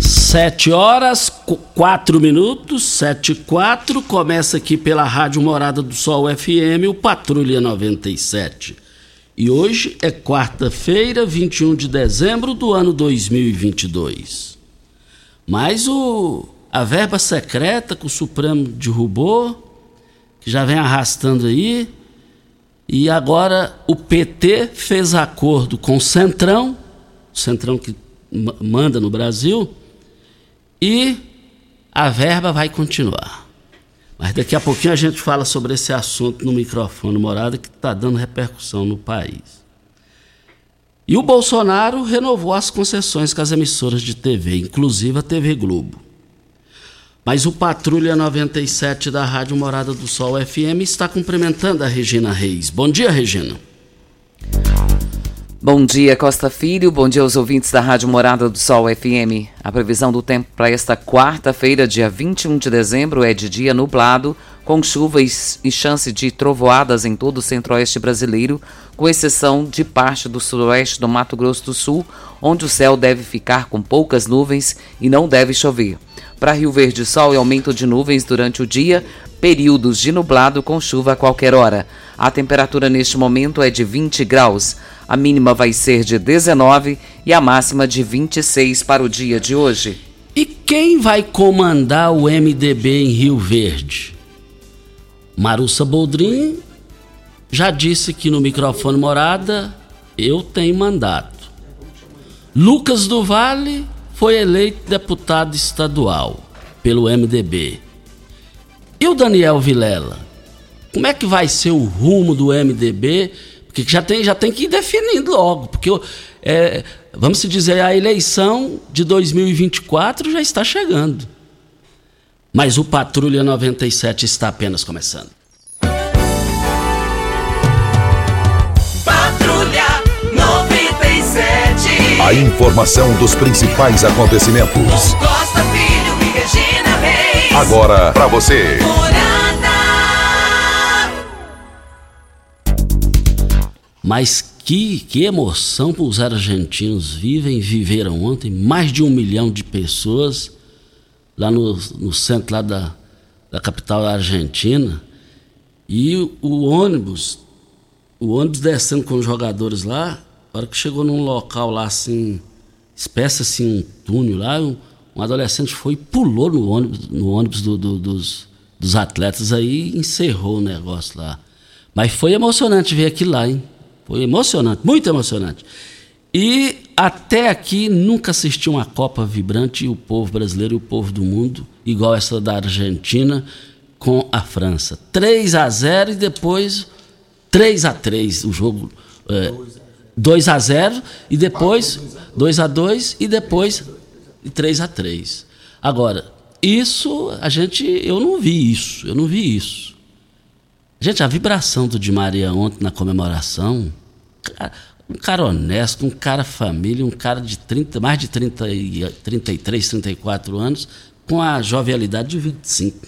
Sete horas, qu- quatro minutos, sete e quatro. Começa aqui pela Rádio Morada do Sol FM, o Patrulha 97. E hoje é quarta-feira, 21 de dezembro do ano 2022. Mas o, a verba secreta que o Supremo derrubou, que já vem arrastando aí, e agora o PT fez acordo com o Centrão, o Centrão que ma- manda no Brasil, e a verba vai continuar. Mas daqui a pouquinho a gente fala sobre esse assunto no microfone morada que está dando repercussão no país. E o Bolsonaro renovou as concessões com as emissoras de TV, inclusive a TV Globo. Mas o Patrulha 97 da Rádio Morada do Sol FM está cumprimentando a Regina Reis. Bom dia, Regina. Bom dia, Costa Filho. Bom dia aos ouvintes da Rádio Morada do Sol FM. A previsão do tempo para esta quarta-feira, dia 21 de dezembro, é de dia nublado, com chuvas e chance de trovoadas em todo o centro-oeste brasileiro, com exceção de parte do sudoeste do Mato Grosso do Sul, onde o céu deve ficar com poucas nuvens e não deve chover. Para Rio Verde, sol e aumento de nuvens durante o dia, períodos de nublado com chuva a qualquer hora. A temperatura neste momento é de 20 graus. A mínima vai ser de 19 e a máxima de 26 para o dia de hoje. E quem vai comandar o MDB em Rio Verde? Marussa Boldrin já disse que no microfone morada eu tenho mandato. Lucas do Vale foi eleito deputado estadual pelo MDB. E o Daniel Vilela? Como é que vai ser o rumo do MDB? Porque já tem, já tem que ir definindo logo. Porque, é, vamos dizer, a eleição de 2024 já está chegando. Mas o Patrulha 97 está apenas começando. Patrulha 97. A informação dos principais acontecimentos. Costa Filho e Regina Reis. Agora para você. Mas que, que emoção os argentinos vivem, viveram ontem, mais de um milhão de pessoas lá no, no centro lá da, da capital Argentina. E o, o ônibus, o ônibus descendo com os jogadores lá, na hora que chegou num local lá assim, espécie assim, um túnel lá, um, um adolescente foi e pulou no ônibus, no ônibus do- do- dos, dos atletas aí e encerrou o negócio lá. Mas foi emocionante ver aquilo lá, hein? Foi emocionante, muito emocionante. E até aqui nunca assisti uma Copa vibrante o povo brasileiro e o povo do mundo, igual essa da Argentina com a França. 3 a 0 e depois 3 a 3 o jogo. É, 2 a 0 e depois 2 a 2 e depois 3 a 3. Agora, isso a gente eu não vi isso, eu não vi isso. Gente, a vibração do Di Maria ontem na comemoração, um cara honesto, um cara família, um cara de 30, mais de 30 e, 33, 34 anos, com a jovialidade de 25.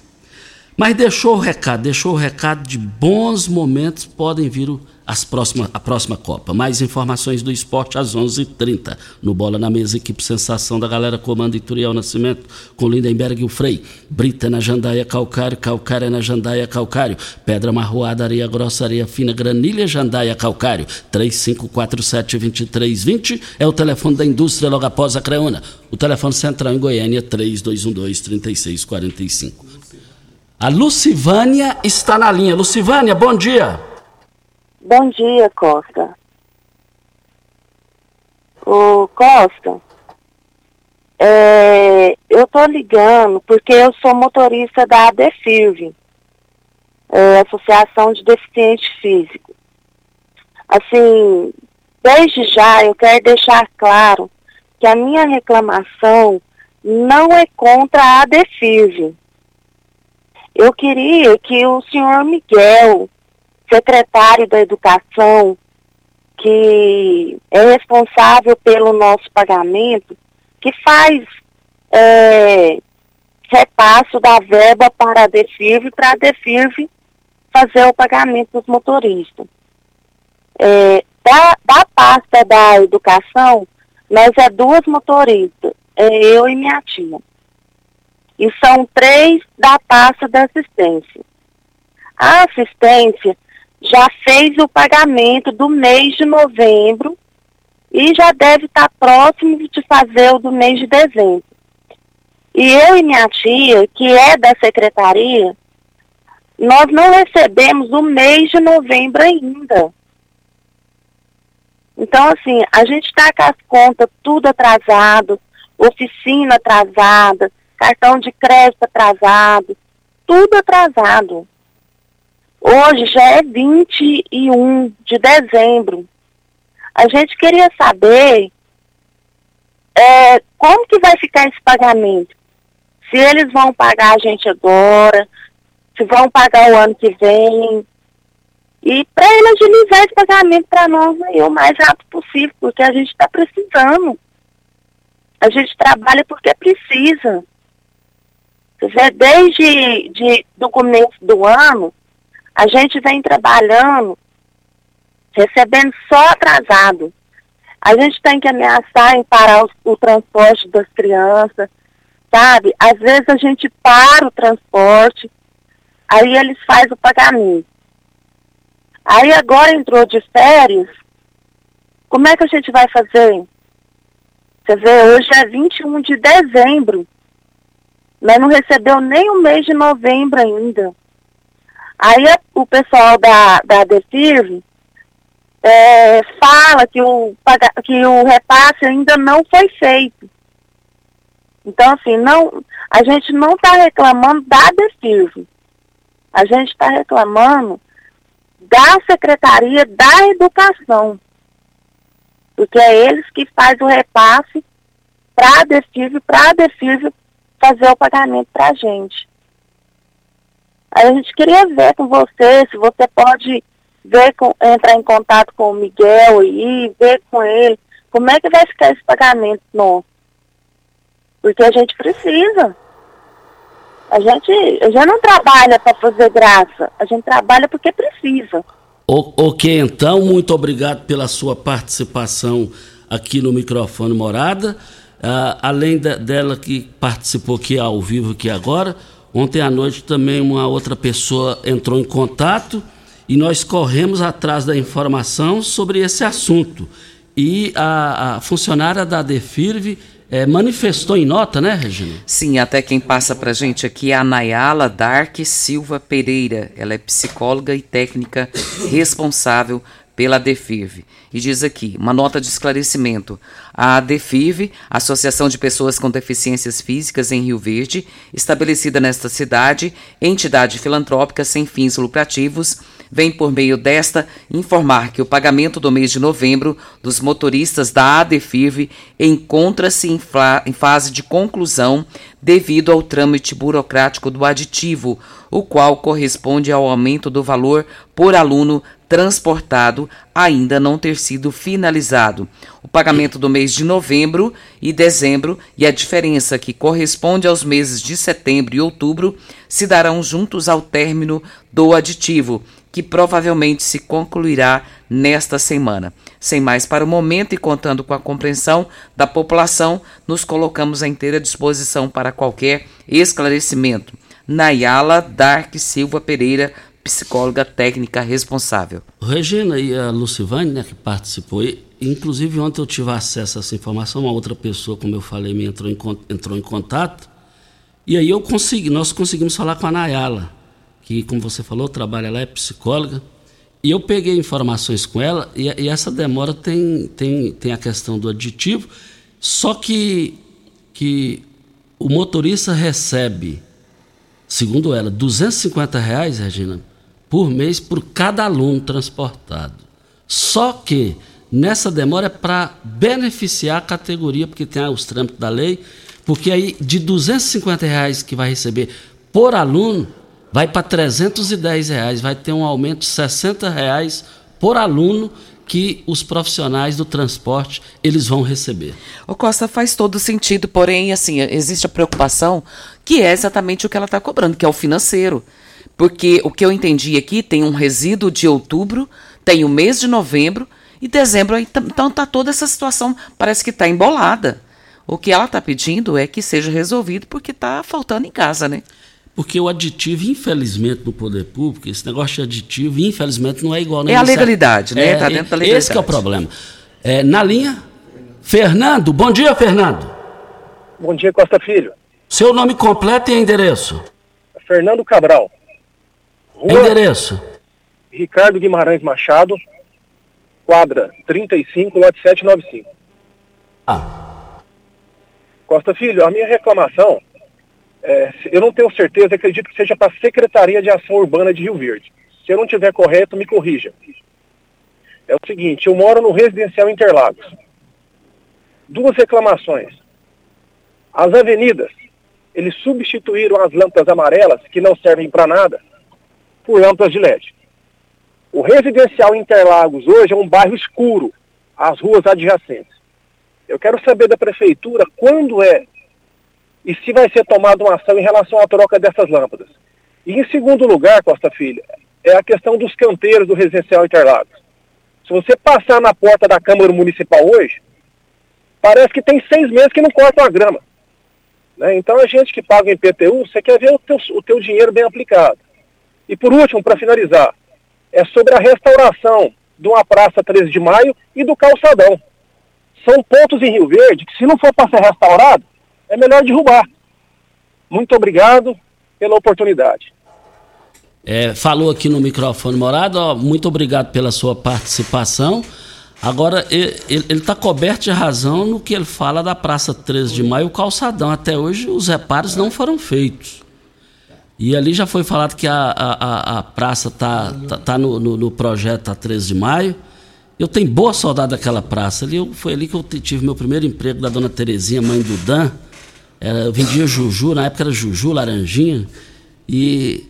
Mas deixou o recado, deixou o recado de bons momentos podem vir o as próxima, a próxima Copa. Mais informações do esporte às 11:30 h 30 No Bola na Mesa, equipe Sensação da galera comanda Ituriel Nascimento, com Lindenberg e o Frei. Brita na Jandaia Calcário, Calcário na Jandaia Calcário. Pedra Marroada, Areia Grossa, Areia Fina, Granilha, Jandaia Calcário. 3547-2320 é o telefone da indústria logo após a Creuna. O telefone central em Goiânia, 3212-3645. A Lucivânia está na linha. Lucivânia, bom dia. Bom dia, Costa. O Costa, é, eu tô ligando porque eu sou motorista da ADFIRV, é, Associação de Deficientes Físicos. Assim, desde já eu quero deixar claro que a minha reclamação não é contra a ADFIRV. Eu queria que o senhor Miguel secretário da Educação, que é responsável pelo nosso pagamento, que faz é, repasso da verba para a DEFIRV, para a DEFIRV fazer o pagamento dos motoristas. É, da, da pasta da educação, nós é duas motoristas, é eu e minha tia. E são três da pasta da assistência. A assistência já fez o pagamento do mês de novembro e já deve estar próximo de fazer o do mês de dezembro. E eu e minha tia, que é da secretaria, nós não recebemos o mês de novembro ainda. Então, assim, a gente está com as contas tudo atrasado, oficina atrasada, cartão de crédito atrasado, tudo atrasado. Hoje já é 21 de dezembro. A gente queria saber é, como que vai ficar esse pagamento. Se eles vão pagar a gente agora, se vão pagar o ano que vem. E para ele agilizar esse pagamento para nós aí, o mais rápido possível, porque a gente está precisando. A gente trabalha porque precisa. Desde de, do começo do ano, a gente vem trabalhando, recebendo só atrasado. A gente tem que ameaçar em parar o, o transporte das crianças, sabe? Às vezes a gente para o transporte, aí eles fazem o pagamento. Aí agora entrou de férias, como é que a gente vai fazer? Você vê, hoje é 21 de dezembro. Mas não recebeu nem o mês de novembro ainda. Aí o pessoal da, da DEFIRV é, fala que o, que o repasse ainda não foi feito. Então, assim, não, a gente não está reclamando da DEFIRV. A gente está reclamando da Secretaria da Educação. Porque é eles que fazem o repasse para a DEFIRV, para a DEFIRV fazer o pagamento para a gente. A gente queria ver com você, se você pode ver com, entrar em contato com o Miguel e ver com ele como é que vai ficar esse pagamento nosso. Porque a gente precisa. A gente, gente não trabalha para fazer graça, a gente trabalha porque precisa. ok, então, muito obrigado pela sua participação aqui no microfone Morada. Uh, além da, dela que participou aqui ao vivo aqui agora, Ontem à noite também uma outra pessoa entrou em contato e nós corremos atrás da informação sobre esse assunto. E a, a funcionária da Defirve é, manifestou em nota, né, Regina? Sim, até quem passa para gente aqui é a Nayala Dark Silva Pereira. Ela é psicóloga e técnica responsável pela DEFIRV. E diz aqui, uma nota de esclarecimento. A DEFIRV, Associação de Pessoas com Deficiências Físicas em Rio Verde, estabelecida nesta cidade, entidade filantrópica sem fins lucrativos, vem por meio desta informar que o pagamento do mês de novembro dos motoristas da ADFIRV encontra-se em, em fase de conclusão devido ao trâmite burocrático do aditivo, o qual corresponde ao aumento do valor por aluno transportado ainda não ter sido finalizado. O pagamento do mês de novembro e dezembro e a diferença que corresponde aos meses de setembro e outubro se darão juntos ao término do aditivo, que provavelmente se concluirá nesta semana. Sem mais para o momento e contando com a compreensão da população, nos colocamos à inteira disposição para qualquer esclarecimento. Nayala Dark Silva Pereira, psicóloga técnica responsável. Regina e a Lucivane, né, que participou, e, inclusive ontem eu tive acesso a essa informação, uma outra pessoa, como eu falei, me entrou em, entrou em contato, e aí eu consegui, nós conseguimos falar com a Nayala, que, como você falou, trabalha lá, é psicóloga, e eu peguei informações com ela, e, e essa demora tem, tem, tem a questão do aditivo, só que, que o motorista recebe, segundo ela, 250 reais, Regina, por mês por cada aluno transportado. Só que nessa demora é para beneficiar a categoria, porque tem os trâmites da lei, porque aí de 250 reais que vai receber por aluno, vai para 310 reais, vai ter um aumento de 60 reais por aluno que os profissionais do transporte eles vão receber. O Costa faz todo sentido, porém assim existe a preocupação que é exatamente o que ela está cobrando, que é o financeiro. Porque o que eu entendi aqui tem um resíduo de outubro, tem o mês de novembro e dezembro. Então tá toda essa situação, parece que está embolada. O que ela está pedindo é que seja resolvido porque está faltando em casa, né? Porque o aditivo, infelizmente, no poder público, esse negócio de aditivo, infelizmente, não é igual. Né? É a legalidade, né? Está é, dentro da legalidade. Esse é o problema. É, na linha, Fernando. Bom dia, Fernando. Bom dia, Costa Filho. Seu nome completo e endereço? Fernando Cabral. Rua Endereço. Ricardo Guimarães Machado, quadra 35, lote 795. Ah. Costa Filho, a minha reclamação, é, eu não tenho certeza, acredito que seja para a Secretaria de Ação Urbana de Rio Verde. Se eu não tiver correto, me corrija. É o seguinte, eu moro no residencial Interlagos. Duas reclamações. As avenidas, eles substituíram as lâmpadas amarelas, que não servem para nada, por lâmpadas de LED. O residencial Interlagos hoje é um bairro escuro, as ruas adjacentes. Eu quero saber da prefeitura quando é e se vai ser tomada uma ação em relação à troca dessas lâmpadas. E em segundo lugar, Costa Filha, é a questão dos canteiros do residencial Interlagos. Se você passar na porta da Câmara Municipal hoje, parece que tem seis meses que não cortam a grama. Né? Então a gente que paga em PTU, você quer ver o teu, o teu dinheiro bem aplicado. E por último, para finalizar, é sobre a restauração de uma praça 13 de maio e do calçadão. São pontos em Rio Verde que, se não for para ser restaurado, é melhor derrubar. Muito obrigado pela oportunidade. É, falou aqui no microfone, Morado, ó, muito obrigado pela sua participação. Agora, ele está coberto de razão no que ele fala da Praça 13 de Maio, o calçadão. Até hoje, os reparos não foram feitos. E ali já foi falado que a, a, a praça está tá, tá no, no, no, projeto a 13 de maio. Eu tenho boa saudade daquela praça. Ali eu, foi ali que eu tive meu primeiro emprego da dona Terezinha, mãe do Dan. Era, eu vendia Juju, na época era Juju, Laranjinha. E,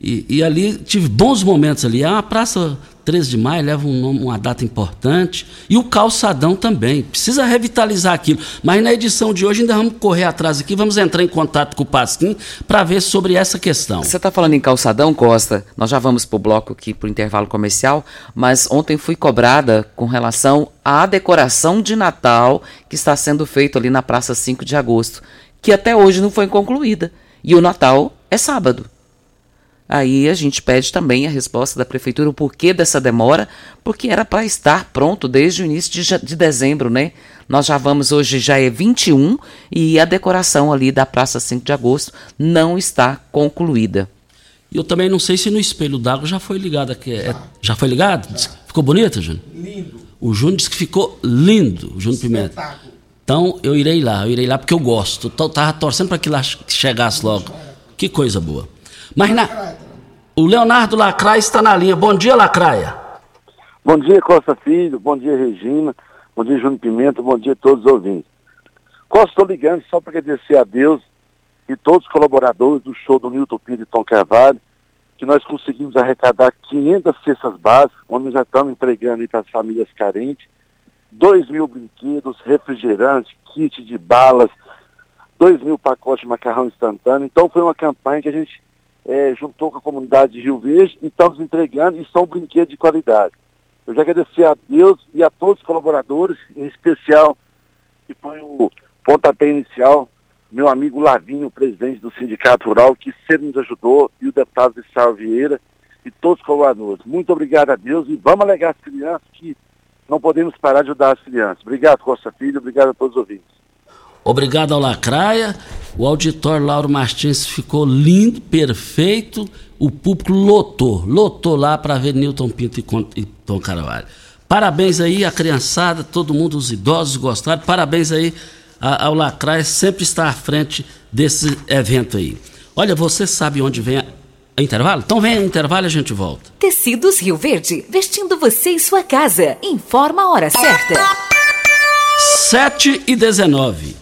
e, e ali tive bons momentos ali. É uma praça 13 de maio leva um nome, uma data importante. E o calçadão também. Precisa revitalizar aquilo. Mas na edição de hoje ainda vamos correr atrás aqui, vamos entrar em contato com o Pasquim para ver sobre essa questão. Você está falando em calçadão, Costa? Nós já vamos para o bloco aqui, para o intervalo comercial, mas ontem fui cobrada com relação à decoração de Natal que está sendo feito ali na Praça 5 de Agosto, que até hoje não foi concluída. E o Natal é sábado. Aí a gente pede também a resposta da prefeitura, o porquê dessa demora, porque era para estar pronto desde o início de, de, dezembro, né? Nós já vamos, hoje já é 21 e a decoração ali da Praça 5 de Agosto não está concluída. E eu também não sei se no espelho d'água já foi ligado aqui. É, já foi ligado? Ficou bonito, Júnior? Lindo. O Júnior disse que ficou lindo, o Júnior Pimenta. Então eu irei lá, eu irei lá porque eu gosto. Eu tava torcendo para que lá chegasse logo. Que coisa boa. Mas na, o Leonardo Lacraia está na linha. Bom dia, Lacraia. Bom dia, Costa Filho. Bom dia, Regina. Bom dia, Júnior Pimenta. Bom dia a todos os ouvintes. Costa, estou ligando só para agradecer a Deus e todos os colaboradores do show do Newton Pinto e Tom Carvalho, que nós conseguimos arrecadar 500 cestas básicas, onde já estamos entregando para as famílias carentes, 2 mil brinquedos, refrigerantes, kit de balas, 2 mil pacotes de macarrão instantâneo. Então foi uma campanha que a gente é, juntou com a comunidade de Rio Verde e estamos entregando e são brinquedos de qualidade. Eu já agradecer a Deus e a todos os colaboradores, em especial, que foi o pontapé inicial, meu amigo Lavinho, presidente do Sindicato Rural, que sempre nos ajudou, e o deputado Vissal Vieira, e todos os colaboradores. Muito obrigado a Deus e vamos alegar as crianças que não podemos parar de ajudar as crianças. Obrigado, Costa Filho, obrigado a todos os ouvintes. Obrigado ao Lacraia. O auditório Lauro Martins ficou lindo, perfeito. O público lotou, lotou lá para ver Newton Pinto e Tom Carvalho. Parabéns aí a criançada, todo mundo, os idosos gostaram. Parabéns aí ao Lacraia, sempre está à frente desse evento aí. Olha, você sabe onde vem a, intervalo? Então vem intervalo e a gente volta. Tecidos Rio Verde, vestindo você e sua casa. Informa a hora certa. 7 e 19.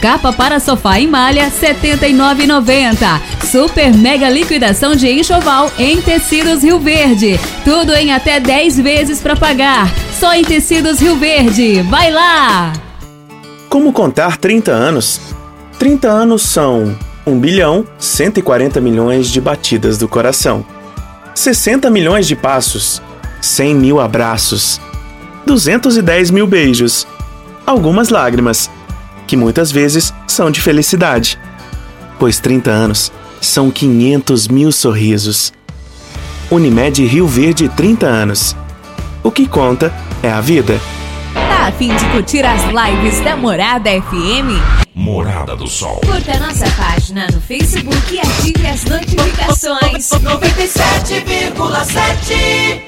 Capa para sofá em malha R$ 79,90. Super mega liquidação de enxoval em tecidos Rio Verde. Tudo em até 10 vezes para pagar. Só em tecidos Rio Verde. Vai lá! Como contar 30 anos? 30 anos são 1 bilhão 140 milhões de batidas do coração, 60 milhões de passos, 100 mil abraços, 210 mil beijos, algumas lágrimas que muitas vezes são de felicidade. Pois 30 anos são 500 mil sorrisos. Unimed Rio Verde 30 anos. O que conta é a vida. Tá a fim de curtir as lives da Morada FM? Morada do Sol. Curta nossa página no Facebook e ative as notificações. 97,7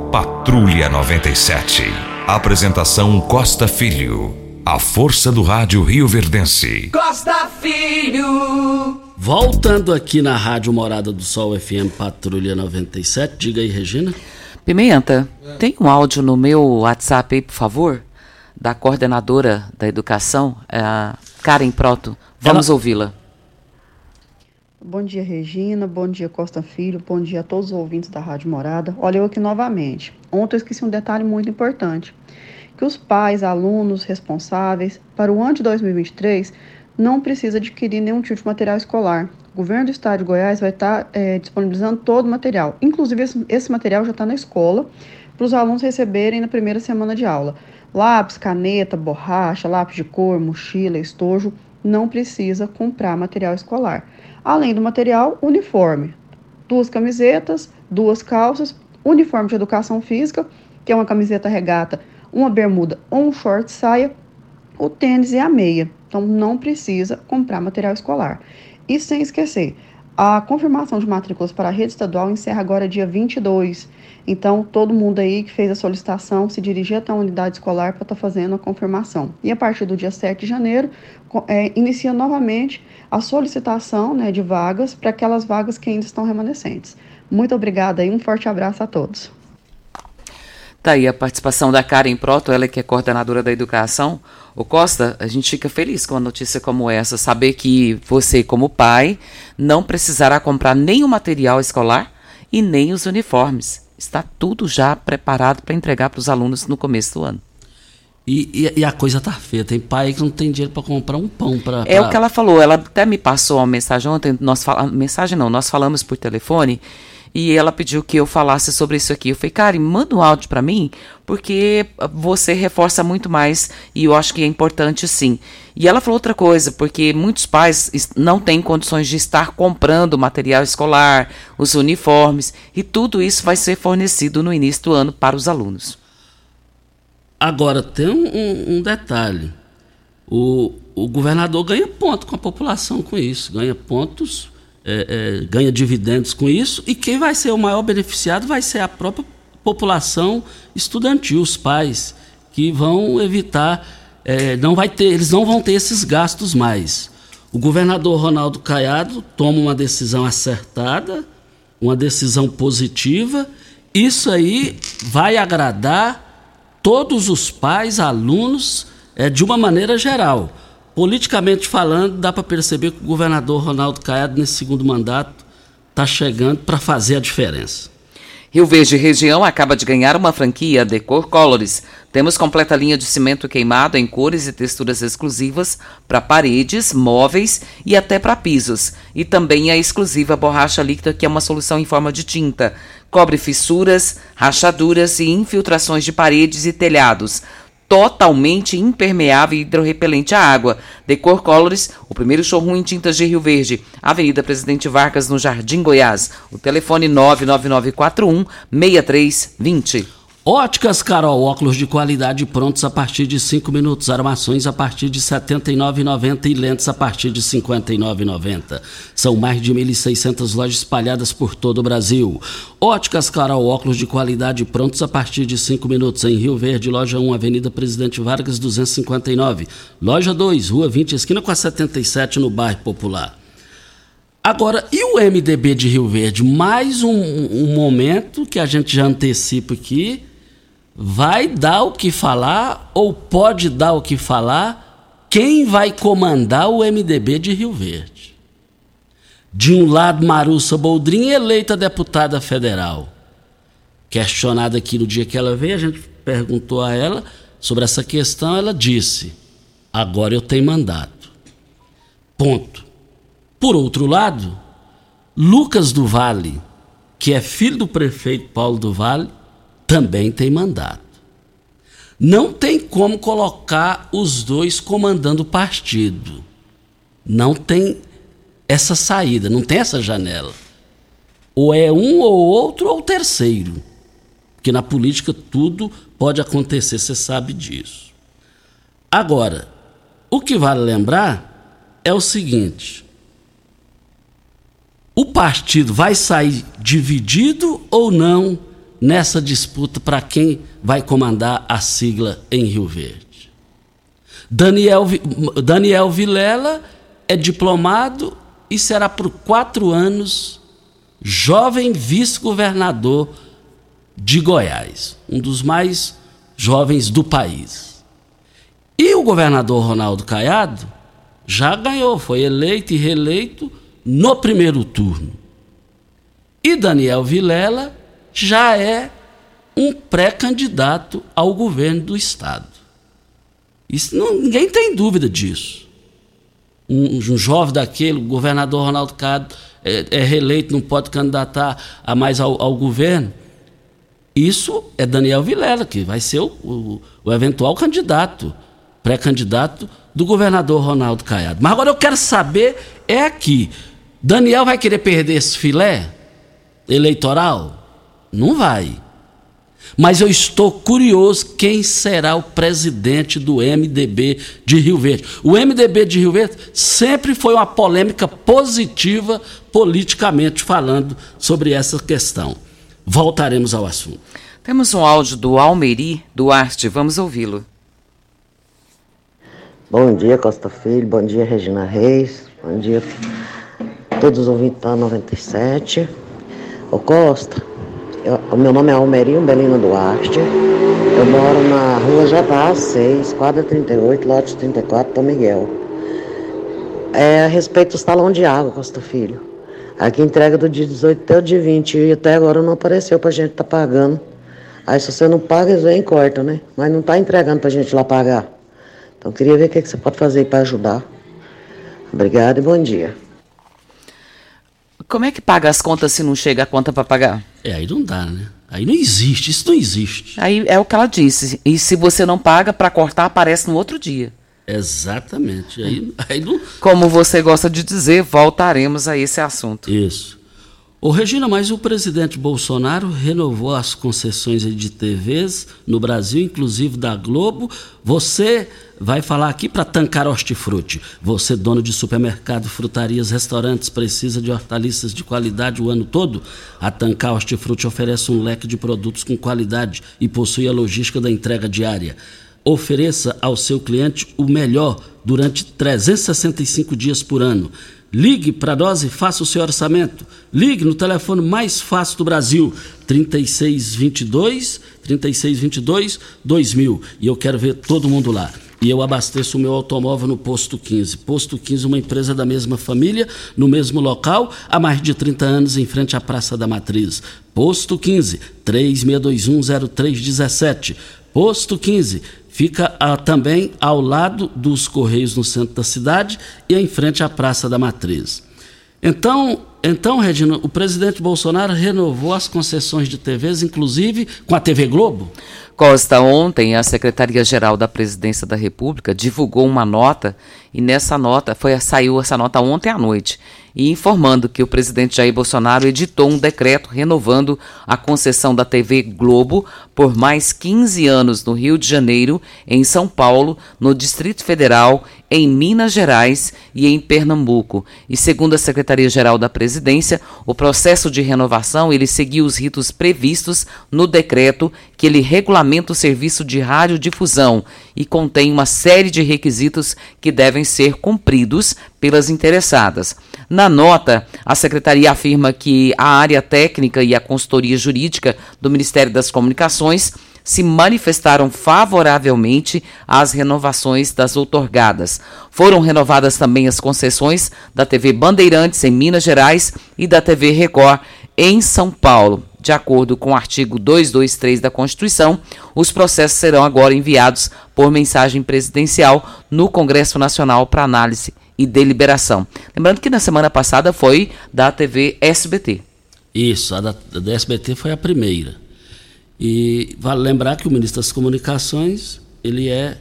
Patrulha 97. Apresentação Costa Filho. A força do rádio Rio Verdense. Costa Filho. Voltando aqui na Rádio Morada do Sol FM Patrulha 97. Diga aí, Regina. Pimenta, tem um áudio no meu WhatsApp aí, por favor? Da coordenadora da educação, a Karen Proto. Vamos ouvi-la. Bom dia, Regina. Bom dia, Costa Filho. Bom dia a todos os ouvintes da Rádio Morada. Olha eu aqui novamente. Ontem eu esqueci um detalhe muito importante. Que os pais, alunos, responsáveis, para o ano de 2023, não precisa adquirir nenhum tipo de material escolar. O governo do estado de Goiás vai estar é, disponibilizando todo o material. Inclusive, esse, esse material já está na escola para os alunos receberem na primeira semana de aula. Lápis, caneta, borracha, lápis de cor, mochila, estojo. Não precisa comprar material escolar. Além do material, uniforme. Duas camisetas, duas calças, uniforme de educação física, que é uma camiseta regata, uma bermuda ou um short saia, o tênis e a meia. Então não precisa comprar material escolar. E sem esquecer, a confirmação de matrículas para a rede estadual encerra agora dia 22. Então, todo mundo aí que fez a solicitação se dirigir até a unidade escolar para estar tá fazendo a confirmação. E a partir do dia 7 de janeiro, é, inicia novamente a solicitação né, de vagas para aquelas vagas que ainda estão remanescentes. Muito obrigada e um forte abraço a todos. Tá aí a participação da Karen Proto, ela que é coordenadora da educação. O Costa, a gente fica feliz com uma notícia como essa, saber que você, como pai, não precisará comprar nem o material escolar e nem os uniformes. Está tudo já preparado para entregar para os alunos no começo do ano. E, e, e, a coisa tá feia. Tem pai que não tem dinheiro para comprar um pão para. É pra... o que ela falou. Ela até me passou uma mensagem ontem. Nós fal... Mensagem não, nós falamos por telefone e ela pediu que eu falasse sobre isso aqui. Eu falei, Karen, manda um áudio para mim, porque você reforça muito mais e eu acho que é importante sim. E ela falou outra coisa, porque muitos pais não têm condições de estar comprando material escolar, os uniformes, e tudo isso vai ser fornecido no início do ano para os alunos. Agora, tem um, um detalhe. O, o governador ganha ponto com a população com isso, ganha pontos é, é, ganha dividendos com isso, e quem vai ser o maior beneficiado vai ser a própria população estudantil, os pais, que vão evitar, é, não vai ter, eles não vão ter esses gastos mais. O governador Ronaldo Caiado toma uma decisão acertada, uma decisão positiva, isso aí vai agradar todos os pais, alunos, é, de uma maneira geral politicamente falando, dá para perceber que o governador Ronaldo Caiado, nesse segundo mandato, está chegando para fazer a diferença. Rio Verde Região acaba de ganhar uma franquia Decor Colors. Temos completa linha de cimento queimado em cores e texturas exclusivas para paredes, móveis e até para pisos. E também a exclusiva borracha líquida, que é uma solução em forma de tinta. Cobre fissuras, rachaduras e infiltrações de paredes e telhados totalmente impermeável e hidrorrepelente à água. Decor Colors, o primeiro showroom em tintas de Rio Verde, Avenida Presidente Vargas, no Jardim Goiás. O telefone 99941 6320. Óticas Carol, óculos de qualidade prontos a partir de 5 minutos, armações a partir de R$ 79,90 e lentes a partir de R$ 59,90. São mais de 1.600 lojas espalhadas por todo o Brasil. Óticas Carol, óculos de qualidade prontos a partir de 5 minutos, em Rio Verde, loja 1, Avenida Presidente Vargas, 259. Loja 2, Rua 20, esquina com a 77, no bairro Popular. Agora, e o MDB de Rio Verde? Mais um, um momento que a gente já antecipa aqui vai dar o que falar ou pode dar o que falar quem vai comandar o MDB de Rio Verde. De um lado, Marussa Boldrin, eleita deputada federal. Questionada aqui no dia que ela veio, a gente perguntou a ela sobre essa questão, ela disse: agora eu tenho mandato. Ponto. Por outro lado, Lucas do Vale, que é filho do prefeito Paulo do Vale, também tem mandato. Não tem como colocar os dois comandando o partido. Não tem essa saída, não tem essa janela. Ou é um ou outro ou terceiro. Porque na política tudo pode acontecer, você sabe disso. Agora, o que vale lembrar é o seguinte: o partido vai sair dividido ou não nessa disputa para quem vai comandar a sigla em Rio Verde. Daniel, Daniel Vilela é diplomado e será por quatro anos jovem vice-governador de Goiás, um dos mais jovens do país. E o governador Ronaldo Caiado já ganhou, foi eleito e reeleito no primeiro turno. E Daniel Vilela já é um pré-candidato ao governo do Estado. Isso não, ninguém tem dúvida disso. Um, um jovem daquele, o governador Ronaldo Cado, é, é, reeleito, não pode candidatar a mais ao, ao, governo. Isso é Daniel Vilela, que vai ser o, o, o eventual candidato, pré-candidato do governador Ronaldo Caiado. Mas agora eu quero saber é aqui, Daniel vai querer perder esse filé eleitoral? Não vai. Mas eu estou curioso quem será o presidente do MDB de Rio Verde. O MDB de Rio Verde sempre foi uma polêmica positiva politicamente falando sobre essa questão. Voltaremos ao assunto. Temos um áudio do Almeri Duarte, vamos ouvi-lo. Bom dia, Costa Filho, bom dia, Regina Reis, bom dia a todos os ouvintes da 97. Ô Costa, Eu, o meu nome é Almerinho Belino Duarte. Eu moro na rua Jabá 6, quadra 38, lote 34, São Miguel. É a respeito do salão de água, Costa Filho. Aqui entrega do dia 18 até o dia 20 e até agora não apareceu pra gente tá pagando. Aí se você não paga, eles vêm e cortam, né? Mas não tá entregando pra gente lá pagar. Então queria ver o que, que você pode fazer para ajudar. Obrigada e bom dia. Como é que paga as contas se não chega a conta para pagar? É, aí não dá, né? Aí não existe, isso não existe. Aí é o que ela disse. E se você não paga, para cortar, aparece no outro dia. Exatamente. Aí, aí não... Como você gosta de dizer, voltaremos a esse assunto. Isso. Ô Regina, mas o presidente Bolsonaro renovou as concessões de TVs no Brasil, inclusive da Globo. Você vai falar aqui para tancar hortifruti. Você, dono de supermercado, frutarias, restaurantes, precisa de hortaliças de qualidade o ano todo? A Tancar Hortifruti oferece um leque de produtos com qualidade e possui a logística da entrega diária. Ofereça ao seu cliente o melhor durante 365 dias por ano. Ligue para nós e faça o seu orçamento. Ligue no telefone mais fácil do Brasil, 3622 3622 2000. E eu quero ver todo mundo lá. E eu abasteço o meu automóvel no Posto 15. Posto 15, uma empresa da mesma família, no mesmo local, há mais de 30 anos, em frente à Praça da Matriz. Posto 15, 36210317. Posto 15, fica ah, também ao lado dos Correios no centro da cidade e em frente à Praça da Matriz. Então, então, Regina, o presidente Bolsonaro renovou as concessões de TVs, inclusive com a TV Globo? Costa, ontem a Secretaria-Geral da Presidência da República divulgou uma nota e nessa nota foi saiu essa nota ontem à noite e informando que o presidente Jair Bolsonaro editou um decreto renovando a concessão da TV Globo por mais 15 anos no Rio de Janeiro, em São Paulo, no Distrito Federal, em Minas Gerais e em Pernambuco. E segundo a Secretaria-Geral da Presidência, o processo de renovação ele seguiu os ritos previstos no decreto que ele regulamenta o serviço de radiodifusão e contém uma série de requisitos que devem ser cumpridos pelas interessadas. Na nota, a secretaria afirma que a área técnica e a consultoria jurídica do Ministério das Comunicações se manifestaram favoravelmente às renovações das outorgadas. Foram renovadas também as concessões da TV Bandeirantes em Minas Gerais e da TV Record em São Paulo. De acordo com o artigo 223 da Constituição, os processos serão agora enviados por mensagem presidencial no Congresso Nacional para análise e deliberação. Lembrando que na semana passada foi da TV SBT. Isso, a da, da SBT foi a primeira. E vale lembrar que o ministro das Comunicações, ele é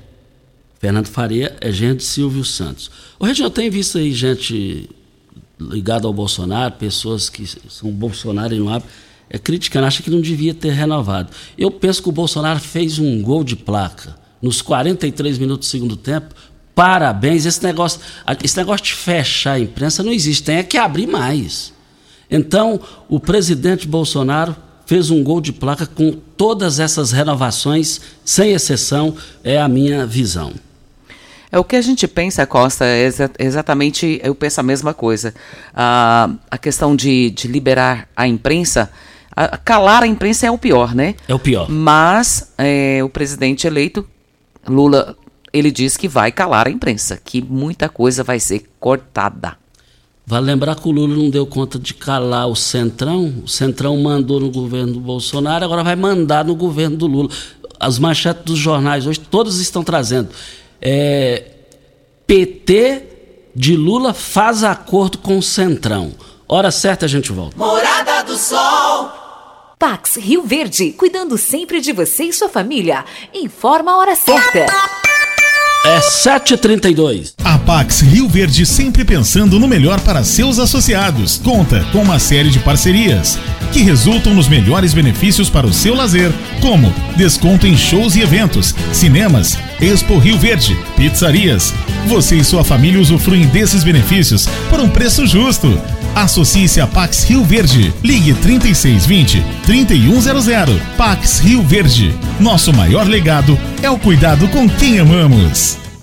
Fernando Faria, é gente Silvio Santos. O Reginaldo tem visto aí gente ligada ao Bolsonaro, pessoas que são Bolsonaro e não abrem, é criticando, acha que não devia ter renovado. Eu penso que o Bolsonaro fez um gol de placa nos 43 minutos do segundo tempo, Parabéns. Esse negócio, esse negócio de fechar a imprensa não existe, tem é que abrir mais. Então, o presidente Bolsonaro fez um gol de placa com todas essas renovações, sem exceção, é a minha visão. É o que a gente pensa, Costa, é exatamente, eu penso a mesma coisa. Ah, a questão de, de liberar a imprensa, a, calar a imprensa é o pior, né? É o pior. Mas é, o presidente eleito, Lula, ele diz que vai calar a imprensa, que muita coisa vai ser cortada. Vale lembrar que o Lula não deu conta de calar o Centrão. O Centrão mandou no governo do Bolsonaro, agora vai mandar no governo do Lula. As manchetes dos jornais hoje, todos estão trazendo. É, PT de Lula faz acordo com o Centrão. Hora certa a gente volta. Morada do Sol. Pax Rio Verde, cuidando sempre de você e sua família. Informa a hora certa. É 7h32. A Pax Rio Verde sempre pensando no melhor para seus associados. Conta com uma série de parcerias que resultam nos melhores benefícios para o seu lazer, como desconto em shows e eventos, cinemas, Expo Rio Verde, pizzarias. Você e sua família usufruem desses benefícios por um preço justo. Associe-se a Pax Rio Verde. Ligue 3620 3100. Pax Rio Verde. Nosso maior legado é o cuidado com quem amamos.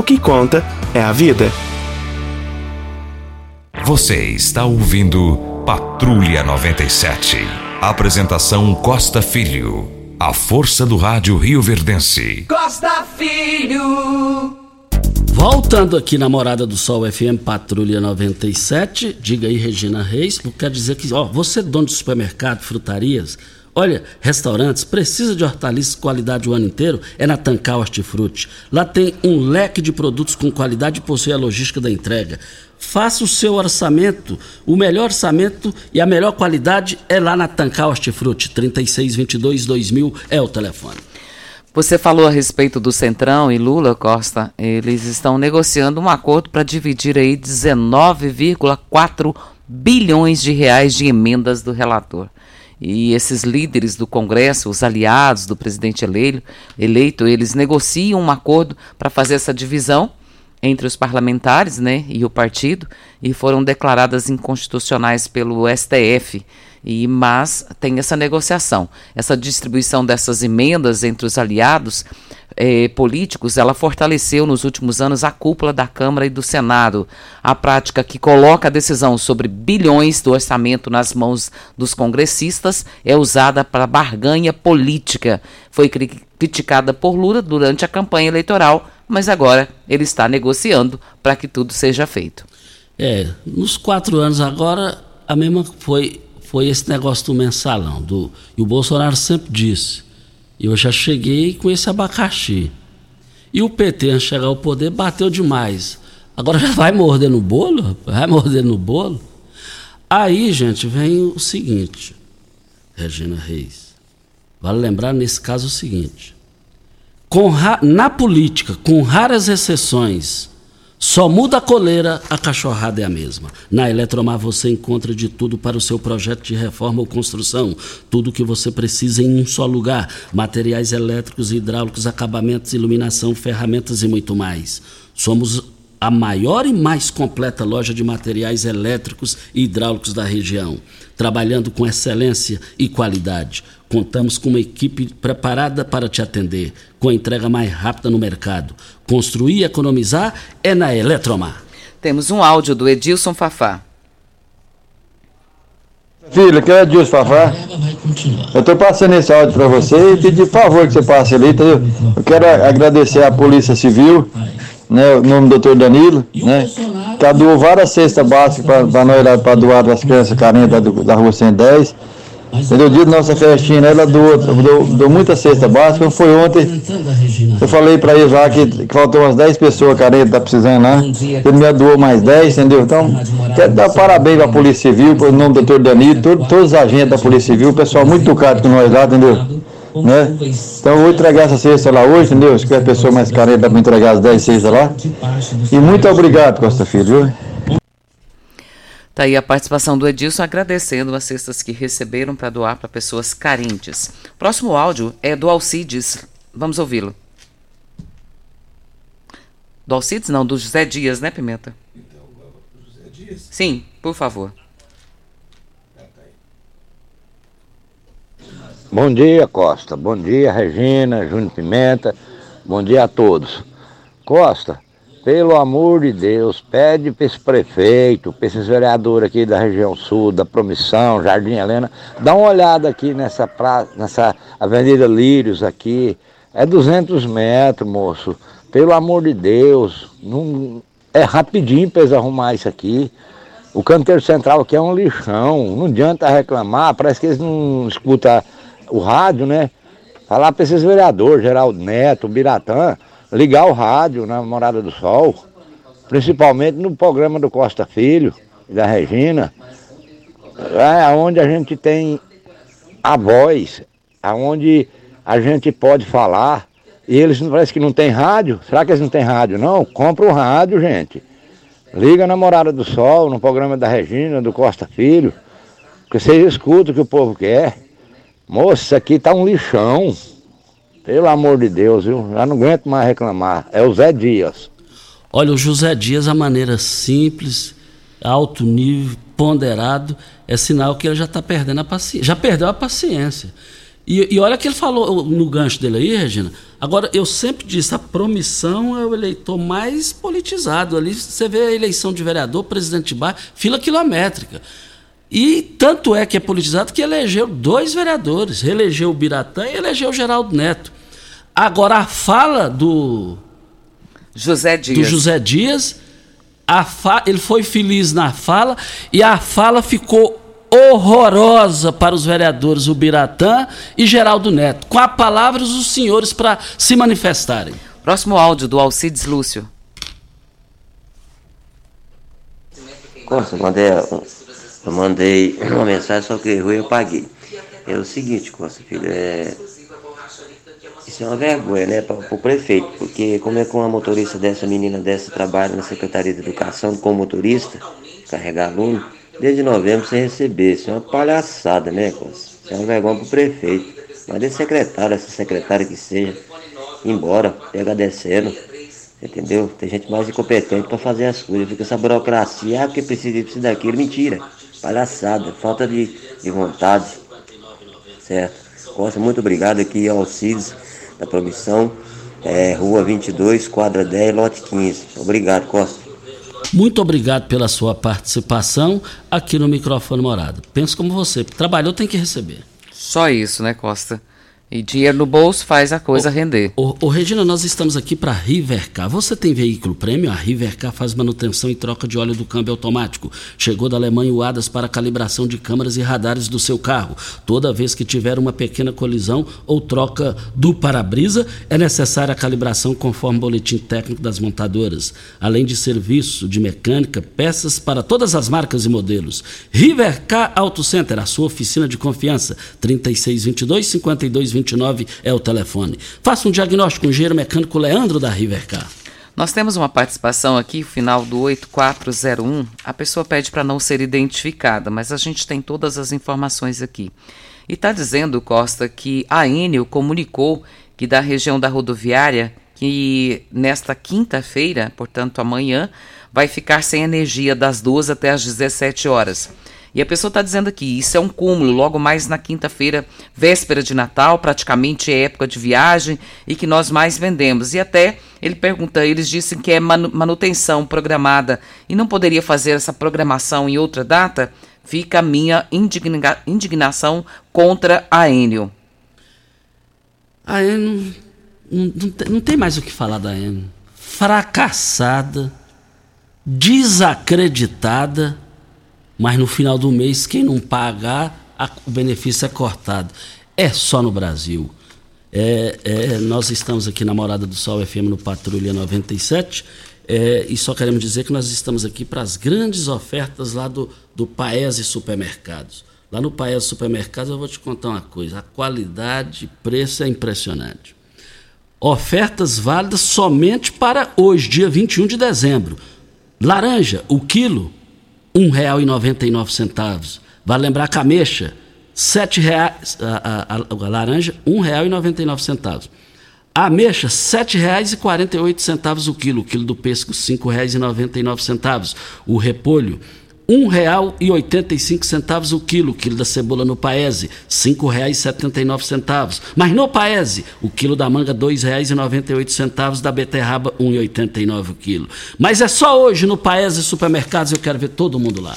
O que conta é a vida. Você está ouvindo Patrulha 97. Apresentação Costa Filho. A força do rádio Rio Verdense. Costa Filho. Voltando aqui na Morada do Sol FM Patrulha 97, diga aí Regina Reis, quer dizer que, ó, você é dono de supermercado, frutarias, Olha, restaurantes, precisa de hortaliças de qualidade o ano inteiro? É na Tancar Hortifruti. Lá tem um leque de produtos com qualidade e possui a logística da entrega. Faça o seu orçamento. O melhor orçamento e a melhor qualidade é lá na Tancar Hortifruti. 3622-2000 é o telefone. Você falou a respeito do Centrão e Lula Costa. Eles estão negociando um acordo para dividir aí 19,4 bilhões de reais de emendas do relator. E esses líderes do Congresso, os aliados do presidente eleito, eles negociam um acordo para fazer essa divisão entre os parlamentares né, e o partido e foram declaradas inconstitucionais pelo STF. E, mas tem essa negociação, essa distribuição dessas emendas entre os aliados eh, políticos, ela fortaleceu nos últimos anos a cúpula da Câmara e do Senado. A prática que coloca a decisão sobre bilhões do orçamento nas mãos dos congressistas é usada para barganha política. Foi cri criticada por Lula durante a campanha eleitoral, mas agora ele está negociando para que tudo seja feito. É, nos quatro anos agora, a mesma foi, foi esse negócio do mensalão. Do, e o Bolsonaro sempre disse eu já cheguei com esse abacaxi. E o PT, antes de chegar ao poder, bateu demais. Agora já vai morder no bolo? Vai morder no bolo? Aí, gente, vem o seguinte, Regina Reis. Vale lembrar nesse caso o seguinte: na política, com raras exceções, só muda a coleira, a cachorrada é a mesma. Na Eletromar você encontra de tudo para o seu projeto de reforma ou construção. Tudo o que você precisa em um só lugar: materiais elétricos, hidráulicos, acabamentos, iluminação, ferramentas e muito mais. Somos a maior e mais completa loja de materiais elétricos e hidráulicos da região, trabalhando com excelência e qualidade. Contamos com uma equipe preparada para te atender, com a entrega mais rápida no mercado. Construir e economizar é na Eletromar. Temos um áudio do Edilson Fafá. Filho, aqui é Edilson Fafá. Eu estou passando esse áudio para você e pedir por favor que você passe ali, tá? Eu quero agradecer à Polícia Civil né, o nome do doutor Danilo, né, que doou várias cestas básicas para nós para doar para as crianças carentes da, da rua 110. Entendeu? O dia da nossa festinha, ela doou, doou, doou muita cesta básica. Foi ontem, eu falei para eles lá que, que faltou umas 10 pessoas carentes, tá precisando lá. Ele me doou mais 10, entendeu? Então, quero dar parabéns para a Polícia Civil, por nome do doutor Danilo, todo, todos os agentes da Polícia Civil, o pessoal muito educado com nós lá, entendeu? Né? Então eu vou entregar essa cesta lá hoje, entendeu? Se quer pessoa mais carente, dá para entregar as 10 cestas lá. E muito obrigado, Costa Filho, viu? Tá aí a participação do Edilson agradecendo as cestas que receberam para doar para pessoas carentes. Próximo áudio é do Alcides. Vamos ouvi-lo. Do Alcides? Não, do José Dias, né, Pimenta? Sim, por favor. Bom dia, Costa. Bom dia, Regina, Júnior Pimenta. Bom dia a todos. Costa, pelo amor de Deus, pede para esse prefeito, para esses vereadores aqui da região sul, da Promissão, Jardim Helena, dá uma olhada aqui nessa, nessa Avenida Lírios aqui. É 200 metros, moço. Pelo amor de Deus, não, é rapidinho para eles arrumar isso aqui. O canteiro central aqui é um lixão, não adianta reclamar, parece que eles não escutam o rádio, né? Falar para esses vereadores, Geraldo Neto, Biratã, ligar o rádio na Morada do Sol, principalmente no programa do Costa Filho e da Regina, é onde a gente tem a voz, aonde a gente pode falar. E eles parece que não tem rádio. Será que eles não têm rádio? Não, compra o rádio, gente. Liga na Morada do Sol, no programa da Regina, do Costa Filho, que vocês escutam o que o povo quer. Moça, aqui tá um lixão. Pelo amor de Deus, viu? Já não aguento mais reclamar. É o Zé Dias. Olha, o José Dias, a maneira simples, alto nível, ponderado, é sinal que ele já está perdendo a paciência. Já perdeu a paciência. E, e olha que ele falou no gancho dele aí, Regina. Agora, eu sempre disse, a promissão é o eleitor mais politizado. Ali você vê a eleição de vereador, presidente de bar, fila quilométrica. E tanto é que é politizado que elegeu dois vereadores, reelegeu o Biratã e elegeu o Geraldo Neto. Agora a fala do José Dias, do José Dias a fa, ele foi feliz na fala e a fala ficou horrorosa para os vereadores o Biratã e Geraldo Neto. Com a palavra os senhores para se manifestarem. Próximo áudio do Alcides Lúcio. Costa, mandei, eu mandei uma mensagem, só que errou e eu paguei. É o seguinte, Costa, filho, é. Isso é uma vergonha, né, para o prefeito, porque como é que uma motorista dessa, menina dessa, trabalha na Secretaria de Educação como motorista, carregar aluno, desde novembro sem receber. Isso é uma palhaçada, né, Costa? Isso é uma vergonha para o prefeito. Mas esse secretário, essa secretária que seja, embora, pega descendo, entendeu? Tem gente mais incompetente para fazer as coisas. Fica essa burocracia, ah, porque precisa disso daquilo, mentira. Palhaçada, falta de, de vontade. Certo? Costa, muito obrigado aqui ao CIS da Promissão, é, Rua 22, quadra 10, lote 15. Obrigado, Costa. Muito obrigado pela sua participação aqui no microfone Morado. Penso como você, trabalhou tem que receber. Só isso, né, Costa? E dinheiro no bolso faz a coisa ô, render. Ô, ô, Regina, nós estamos aqui para Rivercar. Você tem veículo prêmio? A Rivercar faz manutenção e troca de óleo do câmbio automático. Chegou da Alemanha o ADAS para calibração de câmeras e radares do seu carro. Toda vez que tiver uma pequena colisão ou troca do para-brisa, é necessária a calibração conforme o boletim técnico das montadoras. Além de serviço de mecânica, peças para todas as marcas e modelos. Rivercar Auto Center, a sua oficina de confiança. 3622 52 29 é o telefone. Faça um diagnóstico com o engenheiro mecânico Leandro da Rivercar. Nós temos uma participação aqui, final do 8401. A pessoa pede para não ser identificada, mas a gente tem todas as informações aqui. E está dizendo, Costa, que a Enel comunicou que da região da rodoviária, que nesta quinta-feira, portanto amanhã, vai ficar sem energia das 12 até as 17 horas. E a pessoa está dizendo aqui, isso é um cúmulo, logo mais na quinta-feira, véspera de Natal, praticamente é época de viagem e que nós mais vendemos. E até ele pergunta, eles dizem que é manutenção programada e não poderia fazer essa programação em outra data? Fica a minha indigna indignação contra a Enio. A Enio, não, não, não tem mais o que falar da Enio. Fracassada, desacreditada mas no final do mês, quem não pagar, a, o benefício é cortado. É só no Brasil. É, é, nós estamos aqui na Morada do Sol FM no Patrulha 97 é, e só queremos dizer que nós estamos aqui para as grandes ofertas lá do, do Paese Supermercados. Lá no Paese Supermercados eu vou te contar uma coisa: a qualidade, preço é impressionante. Ofertas válidas somente para hoje, dia 21 de dezembro. Laranja, o quilo, R$ 1,99. Vale lembrar que a ameixa, R$ reais, a, a, a, a laranja, R$ 1,99. A ameixa, R$ 7,48 o quilo. O quilo do pêssego, R$ 5,99. O repolho, R$ 1,85 o quilo. O quilo da cebola no Paese, R$ 5,79. Mas no Paese, o quilo da manga, R$ 2,98. Da beterraba, R$ 1,89 o quilo. Mas é só hoje no Paese Supermercados, eu quero ver todo mundo lá.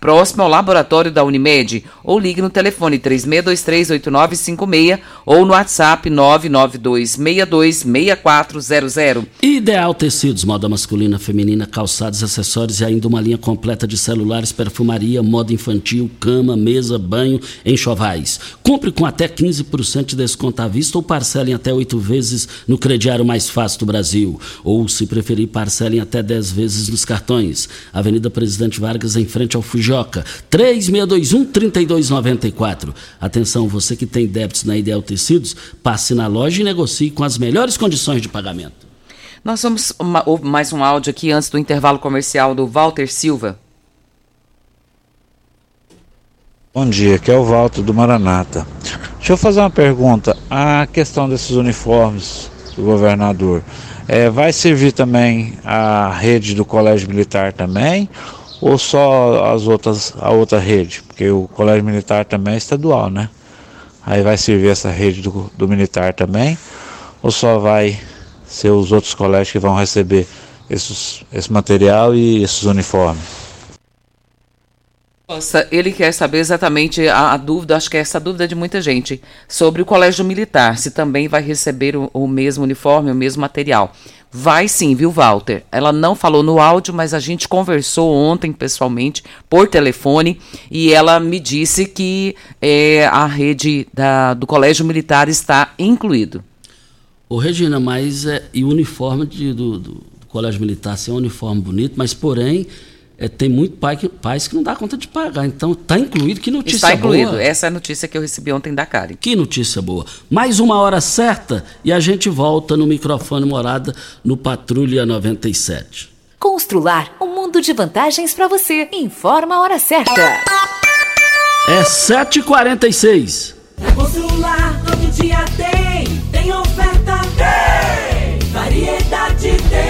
próximo ao laboratório da Unimed, ou ligue no telefone 36238956 ou no WhatsApp 992626400. Ideal Tecidos, moda masculina, feminina, calçados, acessórios e ainda uma linha completa de celulares, perfumaria, moda infantil, cama, mesa, banho, enxovais. Compre com até 15% de desconto à vista ou parcelem até oito vezes no crediário mais fácil do Brasil. Ou, se preferir, parcelem até 10 vezes nos cartões. Avenida Presidente Vargas, em frente ao Fujão Carioca, 3621-3294. Atenção, você que tem débitos na Ideal Tecidos, passe na loja e negocie com as melhores condições de pagamento. Nós vamos uma, mais um áudio aqui antes do intervalo comercial do Walter Silva. Bom dia, aqui é o Walter do Maranata. Deixa eu fazer uma pergunta. A questão desses uniformes do governador, é, vai servir também a rede do Colégio Militar também? Ou só as outras, a outra rede? Porque o colégio militar também é estadual, né? Aí vai servir essa rede do, do militar também, ou só vai ser os outros colégios que vão receber esses, esse material e esses uniformes? Ele quer saber exatamente a, a, dúvida, acho que é essa dúvida de muita gente, sobre o colégio militar, se também vai receber o, o mesmo uniforme, o mesmo material. Vai sim, viu, Walter? Ela não falou no áudio, mas a gente conversou ontem pessoalmente, por telefone, e ela me disse que é, a rede da, do Colégio Militar está incluído. Ô, Regina, mas é, e o uniforme de, do, do, Colégio Militar, assim, é um uniforme bonito, mas porém é, tem muito pai que, pais que não dá conta de pagar. Então, está incluído. Que notícia boa. Está incluído. Boa. Essa é a notícia que eu recebi ontem da Karen. Que notícia boa. Mais uma hora certa e a gente volta no microfone morada no Patrulha 97. Constrular um mundo de vantagens para você. Informa a hora certa. É 7h46. Constrular todo dia tem. Tem oferta, tem. Variedade tem.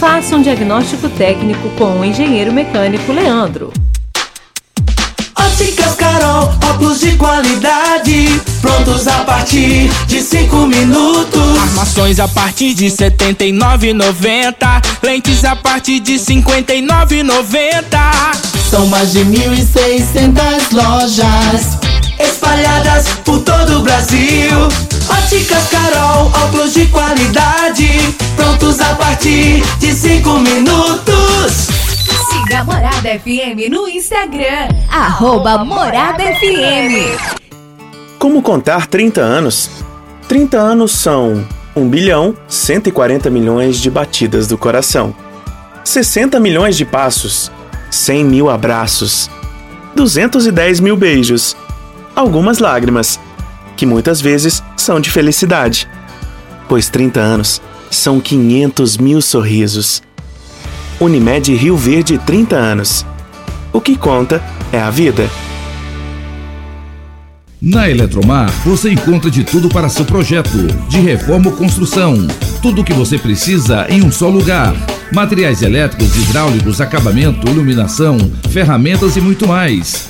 Faça um diagnóstico técnico com o engenheiro mecânico Leandro. Óticas Carol, óculos de qualidade, prontos a partir de 5 minutos. Armações a partir de 79,90, lentes a partir de 59,90. São mais de 1.600 lojas espalhadas por todo o Brasil. Óticas Carol, óculos de qualidade, prontos a partir de cinco minutos. Siga Morada FM no Instagram. Arroba Morada FM. Como contar 30 anos? 30 anos são 1 bilhão 140 milhões de batidas do coração, 60 milhões de passos, 100 mil abraços, 210 mil beijos, algumas lágrimas, que muitas vezes são de felicidade, pois 30 anos são 500 mil sorrisos. Unimed Rio Verde 30 anos. O que conta é a vida. Na Eletromar, você encontra de tudo para seu projeto, de reforma ou construção. Tudo o que você precisa em um só lugar. Materiais elétricos, hidráulicos, acabamento, iluminação, ferramentas e muito mais.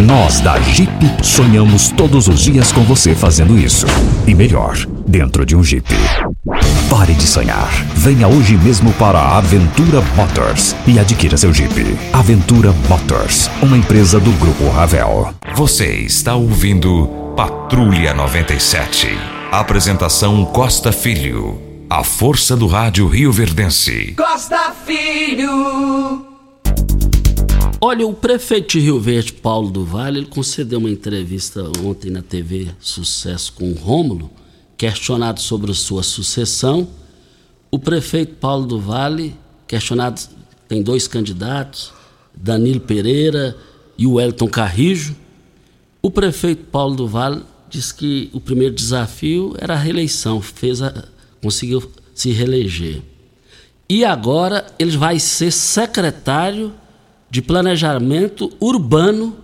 Nós da Jeep sonhamos todos os dias com você fazendo isso. E melhor, dentro de um Jeep. Pare de sonhar. Venha hoje mesmo para a Aventura Motors e adquira seu Jeep. Aventura Motors, uma empresa do Grupo Ravel. Você está ouvindo Patrulha 97. Apresentação Costa Filho. A força do rádio Rio Verdense. Costa Filho. Olha, o prefeito de Rio Verde, Paulo do Vale, ele concedeu uma entrevista ontem na TV Sucesso com o Rômulo, questionado sobre sua sucessão. O prefeito Paulo do Vale, questionado, tem dois candidatos, Danilo Pereira e o Elton Carrijo. O prefeito Paulo do Vale disse que o primeiro desafio era a reeleição, fez a, conseguiu se reeleger. E agora ele vai ser secretário de planejamento urbano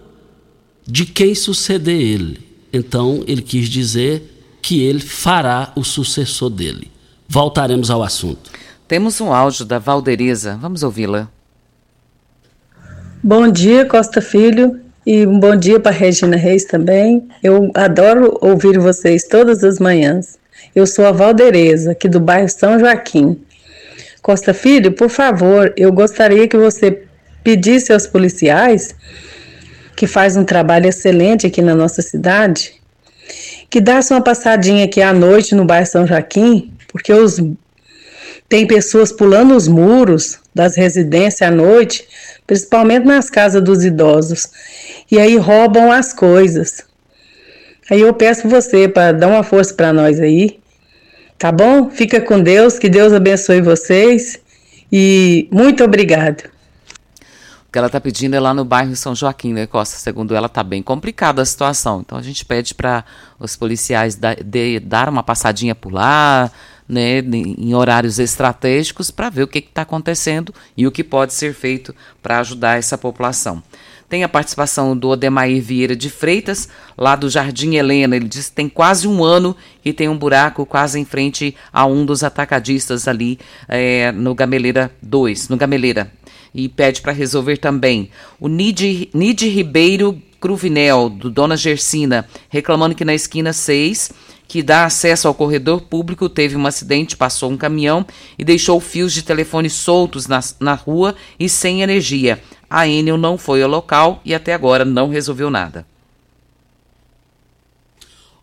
de quem suceder ele. Então, ele quis dizer que ele fará o sucessor dele. Voltaremos ao assunto. Temos um áudio da Valderiza. Vamos ouvi-la. Bom dia, Costa Filho, e um bom dia para Regina Reis também. Eu adoro ouvir vocês todas as manhãs. Eu sou a Valdereza, aqui do bairro São Joaquim. Costa Filho, por favor, eu gostaria que você pedisse aos policiais, que faz um trabalho excelente aqui na nossa cidade, que desse uma passadinha aqui à noite no bairro São Joaquim, porque os tem pessoas pulando os muros das residências à noite, principalmente nas casas dos idosos, e aí roubam as coisas. Aí eu peço você para dar uma força para nós aí, tá bom? Fica com Deus, que Deus abençoe vocês e muito obrigado. O que ela está pedindo é lá no bairro São Joaquim, né, Costa? Segundo ela, está bem complicada a situação. Então a gente pede para os policiais da, de, dar uma passadinha por lá, né, em horários estratégicos, para ver o que está acontecendo e o que pode ser feito para ajudar essa população. Tem a participação do Odemair Vieira de Freitas, lá do Jardim Helena. Ele diz que tem quase um ano que tem um buraco quase em frente a um dos atacadistas ali é, no Gameleira 2, no Gameleira e pede para resolver também. O Nid, Nid Ribeiro Cruvinel, do Dona Gersina, reclamando que na esquina 6, que dá acesso ao corredor público, teve um acidente, passou um caminhão e deixou fios de telefone soltos na, na rua e sem energia. A Enel não foi ao local e até agora não resolveu nada.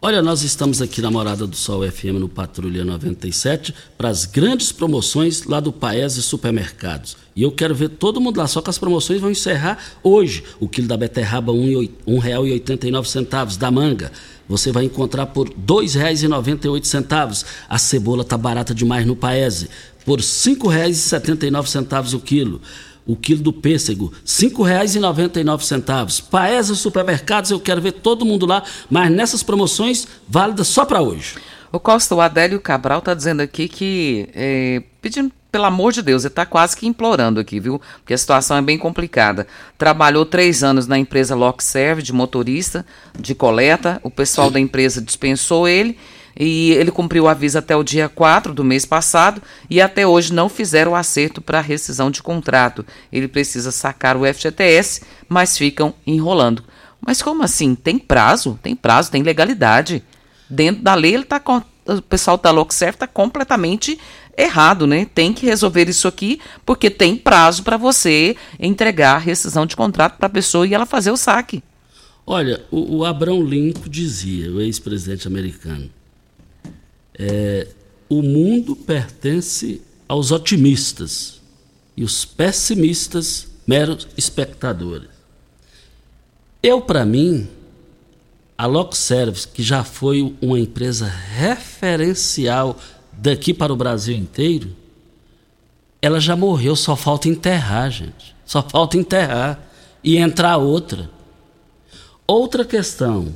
Olha, nós estamos aqui na Morada do Sol FM no Patrulha 97 para as grandes promoções lá do Paese Supermercados. E eu quero ver todo mundo lá, só que as promoções vão encerrar hoje. O quilo da beterraba R$ 1,89 da manga. Você vai encontrar por R$ 2,98. A cebola tá barata demais no Paese, por R$ 5,79 o quilo o quilo do pêssego, R$ 5,99. Paesa Supermercados, eu quero ver todo mundo lá, mas nessas promoções válidas só para hoje. O Costa, o Adélio Cabral está dizendo aqui que, é, pedindo pelo amor de Deus, ele está quase que implorando aqui, viu? Porque a situação é bem complicada. Trabalhou três anos na empresa Lockserve, de motorista, de coleta. O pessoal da empresa dispensou ele E ele cumpriu o aviso até o dia 4 do mês passado e até hoje não fizeram o acerto para rescisão de contrato. Ele precisa sacar o FGTS, mas ficam enrolando. Mas como assim? Tem prazo? Tem prazo, tem legalidade. Dentro da lei, ele tá com, o pessoal da Loxerf está completamente errado, né? Tem que resolver isso aqui, porque tem prazo para você entregar a rescisão de contrato para a pessoa e ela fazer o saque. Olha, o, o Abrão Lincoln dizia, o ex-presidente americano, é, o mundo pertence aos otimistas e os pessimistas meros espectadores. Eu, para mim, a Lock Service, que já foi uma empresa referencial daqui para o Brasil inteiro, ela já morreu, só falta enterrar, gente. Só falta enterrar e entrar outra. Outra questão,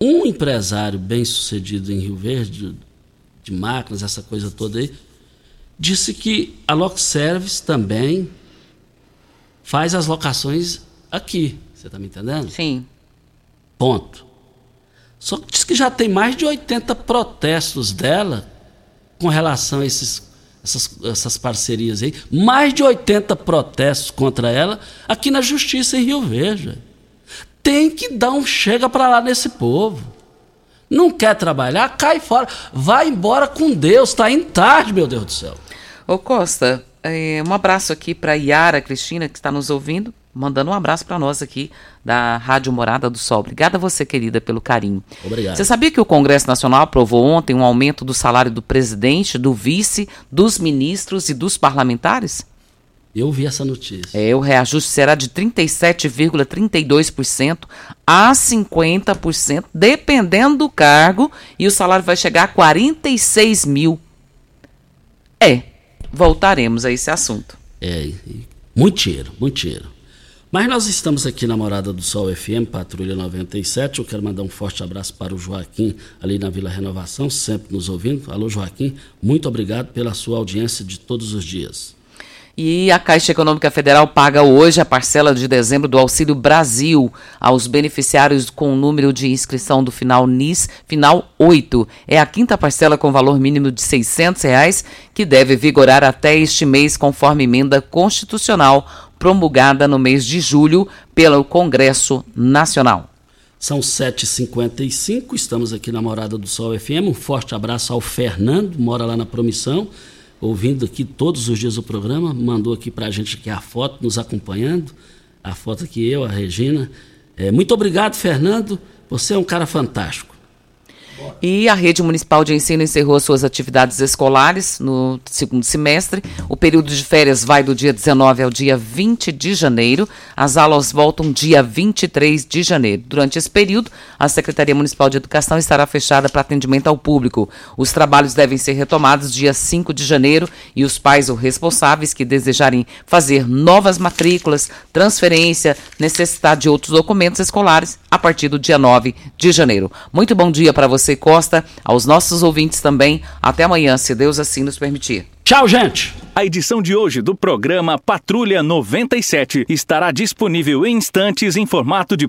um empresário bem-sucedido em Rio Verde, de máquinas, essa coisa toda aí, disse que a Lock Service também faz as locações aqui. Você está me entendendo? Sim. Ponto. Só que diz que já tem mais de 80 protestos dela com relação a esses, essas, essas parcerias aí. Mais de 80 protestos contra ela aqui na Justiça em Rio Verde. Tem que dar um chega para lá nesse povo. Não quer trabalhar? Cai fora. Vai embora com Deus. Está em tarde, meu Deus do céu. Ô Costa, é, um abraço aqui para Yara Cristina, que está nos ouvindo mandando um abraço para nós aqui da Rádio Morada do Sol. Obrigada a você, querida, pelo carinho. Obrigado. Você sabia que o Congresso Nacional aprovou ontem um aumento do salário do presidente, do vice, dos ministros e dos parlamentares? Eu vi essa notícia. É, o reajuste será de 37,32% a 50%, dependendo do cargo, e o salário vai chegar a 46 mil. É, voltaremos a esse assunto. É, muito dinheiro, muito dinheiro. Mas nós estamos aqui na Morada do Sol FM, Patrulha 97. Eu quero mandar um forte abraço para o Joaquim, ali na Vila Renovação, sempre nos ouvindo. Alô, Joaquim, muito obrigado pela sua audiência de todos os dias. E a Caixa Econômica Federal paga hoje a parcela de dezembro do Auxílio Brasil aos beneficiários com o número de inscrição do final NIS, final 8. É a quinta parcela com valor mínimo de 600 reais, que deve vigorar até este mês, conforme emenda constitucional promulgada no mês de julho pelo Congresso Nacional. São 7h55, estamos aqui na Morada do Sol FM. Um forte abraço ao Fernando, mora lá na Promissão ouvindo aqui todos os dias o programa, mandou aqui para a gente aqui a foto, nos acompanhando, a foto aqui eu, a Regina. É, muito obrigado, Fernando, você é um cara fantástico. E a rede municipal de ensino encerrou suas atividades escolares no segundo semestre. O período de férias vai do dia 19 ao dia 20 de janeiro. As aulas voltam dia 23 de janeiro. Durante esse período, a Secretaria Municipal de Educação estará fechada para atendimento ao público. Os trabalhos devem ser retomados dia 5 de janeiro e os pais ou responsáveis que desejarem fazer novas matrículas, transferência, necessitar de outros documentos escolares a partir do dia 9 de janeiro. Muito bom dia para você você, Costa, aos nossos ouvintes também. Até amanhã, se Deus assim nos permitir. Tchau, gente! A edição de hoje do programa Patrulha 97 estará disponível em instantes em formato de